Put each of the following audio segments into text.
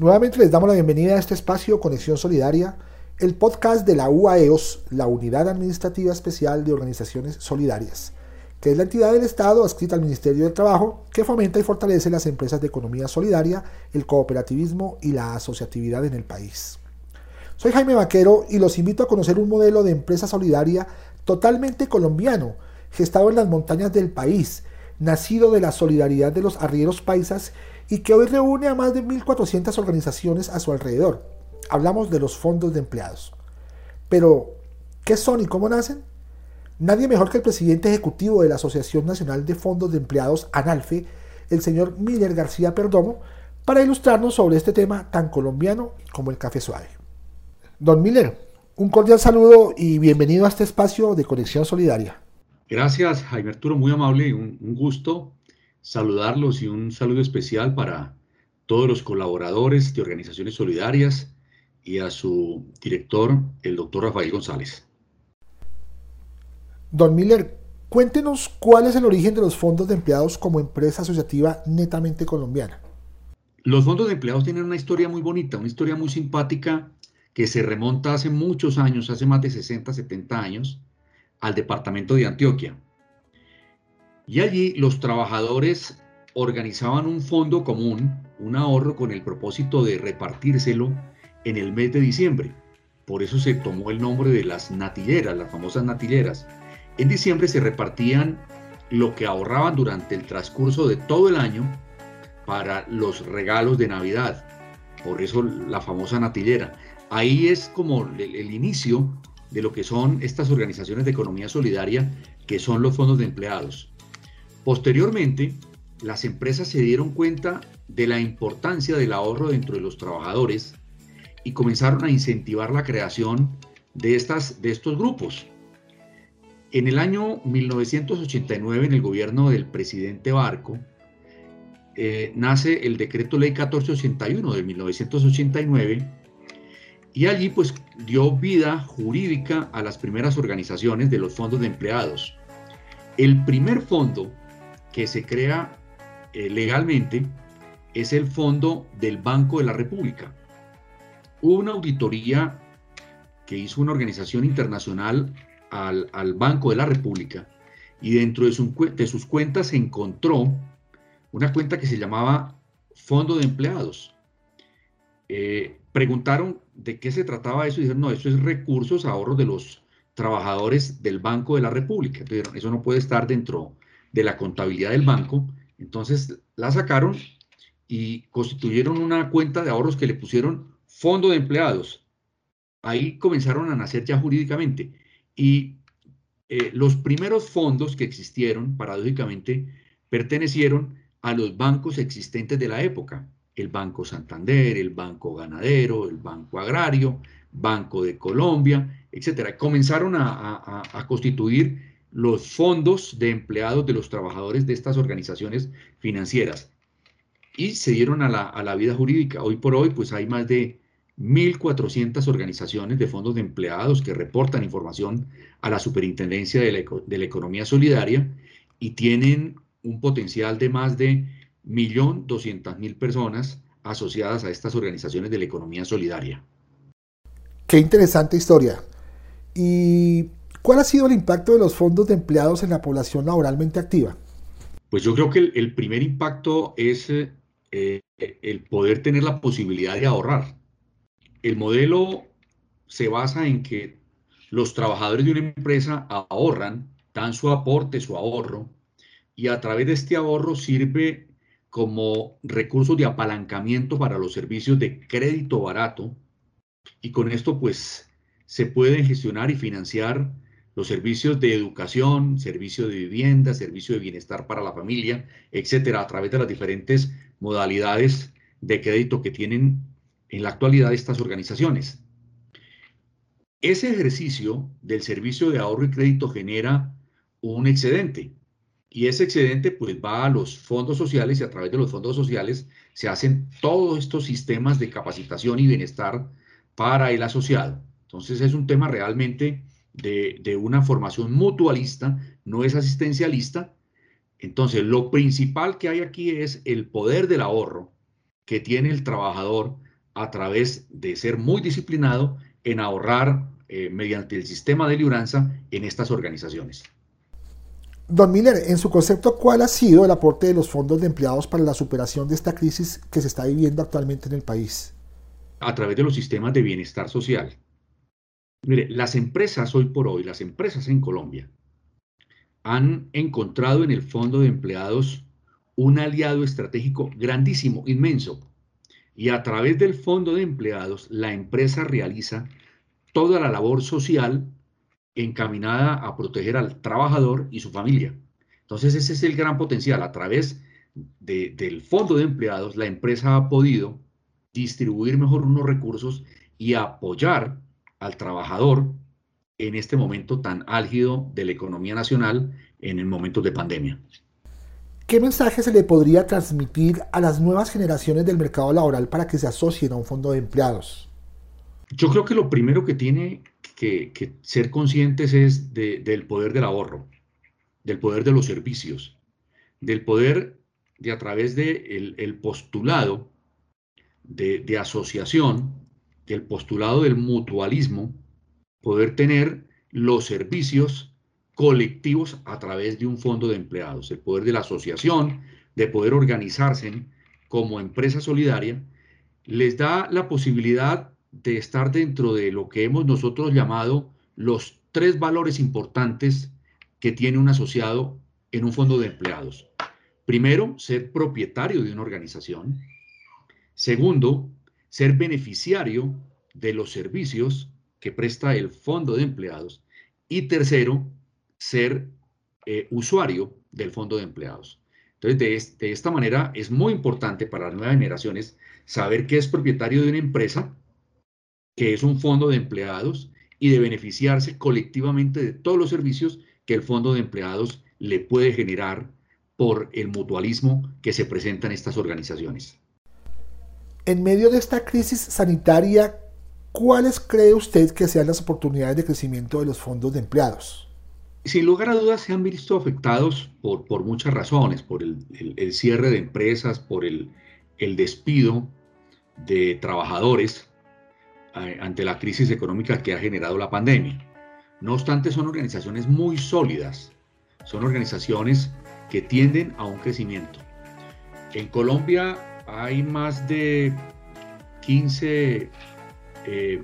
nuevamente les damos la bienvenida a este espacio Conexión Solidaria, el podcast de la UAEOS, la Unidad Administrativa Especial de Organizaciones Solidarias, que es la entidad del Estado adscrita al Ministerio del Trabajo que fomenta y fortalece las empresas de economía solidaria, el cooperativismo y la asociatividad en el país. Soy Jaime Vaquero y los invito a conocer un modelo de empresa solidaria totalmente colombiano, gestado en las montañas del país, nacido de la solidaridad de los arrieros paisas y que hoy reúne a más de 1.400 organizaciones a su alrededor. Hablamos de los fondos de empleados. Pero, ¿qué son y cómo nacen? Nadie mejor que el presidente ejecutivo de la Asociación Nacional de Fondos de Empleados, ANALFE, el señor Miller García Perdomo, para ilustrarnos sobre este tema tan colombiano como el café suave. Don Miller, un cordial saludo y bienvenido a este espacio de Conexión Solidaria. Gracias, Jaime Arturo, muy amable, un, un gusto saludarlos y un saludo especial para todos los colaboradores de organizaciones solidarias y a su director, el doctor Rafael González. Don Miller, cuéntenos cuál es el origen de los fondos de empleados como empresa asociativa netamente colombiana. Los fondos de empleados tienen una historia muy bonita, una historia muy simpática que se remonta hace muchos años, hace más de 60, 70 años, al departamento de Antioquia. Y allí los trabajadores organizaban un fondo común, un ahorro con el propósito de repartírselo en el mes de diciembre. Por eso se tomó el nombre de las natilleras, las famosas natilleras. En diciembre se repartían lo que ahorraban durante el transcurso de todo el año para los regalos de Navidad. Por eso la famosa natillera. Ahí es como el, el inicio de lo que son estas organizaciones de economía solidaria, que son los fondos de empleados. Posteriormente, las empresas se dieron cuenta de la importancia del ahorro dentro de los trabajadores y comenzaron a incentivar la creación de, estas, de estos grupos. En el año 1989, en el gobierno del presidente Barco, eh, nace el decreto ley 1481 de 1989 y allí pues dio vida jurídica a las primeras organizaciones de los fondos de empleados. El primer fondo que se crea eh, legalmente es el Fondo del Banco de la República. Hubo una auditoría que hizo una organización internacional al, Banco de la República y dentro de, de, sus cuentas se encontró una cuenta que se llamaba Fondo de Empleados. Eh, preguntaron de qué se trataba eso y dijeron, no, eso es recursos, ahorros de los trabajadores del Banco de la República. Entonces, eso no puede estar dentro de la contabilidad del banco. Entonces la sacaron y constituyeron una cuenta de ahorros que le pusieron fondo de empleados. Ahí comenzaron a nacer ya jurídicamente. Y eh, los primeros fondos que existieron, paradójicamente, pertenecieron a los bancos existentes de la época. El Banco Santander, el Banco Ganadero, el Banco Agrario, Banco de Colombia, etc. Comenzaron a, a constituir los fondos de empleados de los trabajadores de estas organizaciones financieras y se dieron a la, vida jurídica. Hoy por hoy, pues hay más de 1.400 organizaciones de fondos de empleados que reportan información a la Superintendencia de la, de la Economía Solidaria y tienen un potencial de más de 1.200.000 personas asociadas a estas organizaciones de la economía solidaria. Qué interesante historia. Y ¿Cuál ha sido el impacto de los fondos de empleados en la población laboralmente activa? Pues yo creo que el, primer impacto es eh, el poder tener la posibilidad de ahorrar. El modelo se basa en que los trabajadores de una empresa ahorran, dan su aporte, su ahorro, y a través de este ahorro sirve como recurso de apalancamiento para los servicios de crédito barato, y con esto pues se pueden gestionar y financiar los servicios de educación, servicio de vivienda, servicio de bienestar para la familia, etcétera, a través de las diferentes modalidades de crédito que tienen en la actualidad estas organizaciones. Ese ejercicio del servicio de ahorro y crédito genera un excedente y ese excedente pues va a los fondos sociales y a través de los fondos sociales se hacen todos estos sistemas de capacitación y bienestar para el asociado. Entonces es un tema realmente de, de una formación mutualista, no es asistencialista. Entonces lo principal que hay aquí es el poder del ahorro que tiene el trabajador a través de ser muy disciplinado en ahorrar eh, mediante el sistema de libranza en estas organizaciones. Don Miller, en su concepto, ¿cuál ha sido el aporte de los fondos de empleados para la superación de esta crisis que se está viviendo actualmente en el país? A través de los sistemas de bienestar social. Mire, las empresas hoy por hoy, las empresas en Colombia, han encontrado en el fondo de empleados un aliado estratégico grandísimo, inmenso. Y a través del fondo de empleados, la empresa realiza toda la labor social encaminada a proteger al trabajador y su familia. Entonces ese es el gran potencial. A través del fondo de empleados, la empresa ha podido distribuir mejor unos recursos y apoyar al trabajador en este momento tan álgido de la economía nacional en el momento de pandemia. ¿Qué mensaje se le podría transmitir a las nuevas generaciones del mercado laboral para que se asocien a un fondo de empleados? Yo creo que lo primero que tiene que, ser conscientes es del poder del ahorro, del poder de los servicios, del poder de a través del de el postulado de, de asociación, del postulado del mutualismo, poder tener los servicios colectivos a través de un fondo de empleados, el poder de la asociación, de poder organizarse como empresa solidaria, les da la posibilidad de estar dentro de lo que hemos nosotros llamado los tres valores importantes que tiene un asociado en un fondo de empleados. Primero, ser propietario de una organización. Segundo, ser beneficiario de los servicios que presta el fondo de empleados. Y tercero, ser eh, usuario del fondo de empleados. Entonces, de, de esta manera es muy importante para las nuevas generaciones saber que es propietario de una empresa que es un fondo de empleados y de beneficiarse colectivamente de todos los servicios que el fondo de empleados le puede generar por el mutualismo que se presenta en estas organizaciones. En medio de esta crisis sanitaria, ¿cuáles cree usted que sean las oportunidades de crecimiento de los fondos de empleados? Sin lugar a dudas se han visto afectados por, muchas razones, por el, cierre de empresas, por el despido de trabajadores ante la crisis económica que ha generado la pandemia. No obstante, son organizaciones muy sólidas, son organizaciones que tienden a un crecimiento. En Colombia hay más de 15 eh,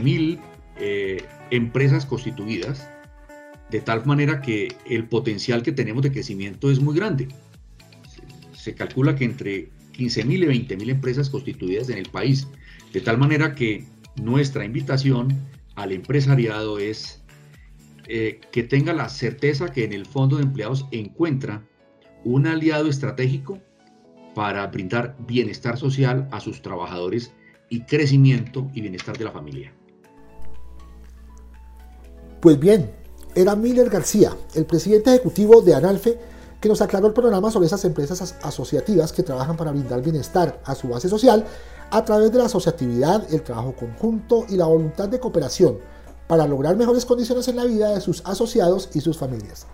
mil eh, empresas constituidas, de tal manera que el potencial que tenemos de crecimiento es muy grande. Se, calcula que entre 15 mil y 20 mil empresas constituidas en el país de tal manera que nuestra invitación al empresariado es eh, que tenga la certeza que en el fondo de empleados encuentra un aliado estratégico para brindar bienestar social a sus trabajadores y crecimiento y bienestar de la familia. Pues bien, era Miller García, el presidente ejecutivo de Analfe, que nos aclaró el programa sobre esas empresas asociativas que trabajan para brindar bienestar a su base social a través de la asociatividad, el trabajo conjunto y la voluntad de cooperación para lograr mejores condiciones en la vida de sus asociados y sus familias.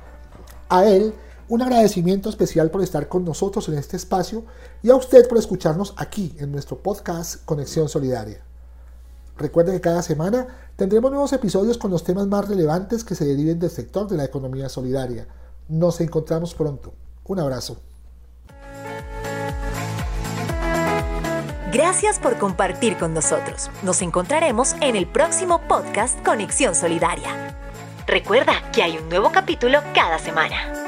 A él, un agradecimiento especial por estar con nosotros en este espacio y a usted por escucharnos aquí en nuestro podcast Conexión Solidaria. Recuerde que cada semana tendremos nuevos episodios con los temas más relevantes que se deriven del sector de la economía solidaria. Nos encontramos pronto. Un abrazo. Gracias por compartir con nosotros. Nos encontraremos en el próximo podcast Conexión Solidaria. Recuerda que hay un nuevo capítulo cada semana.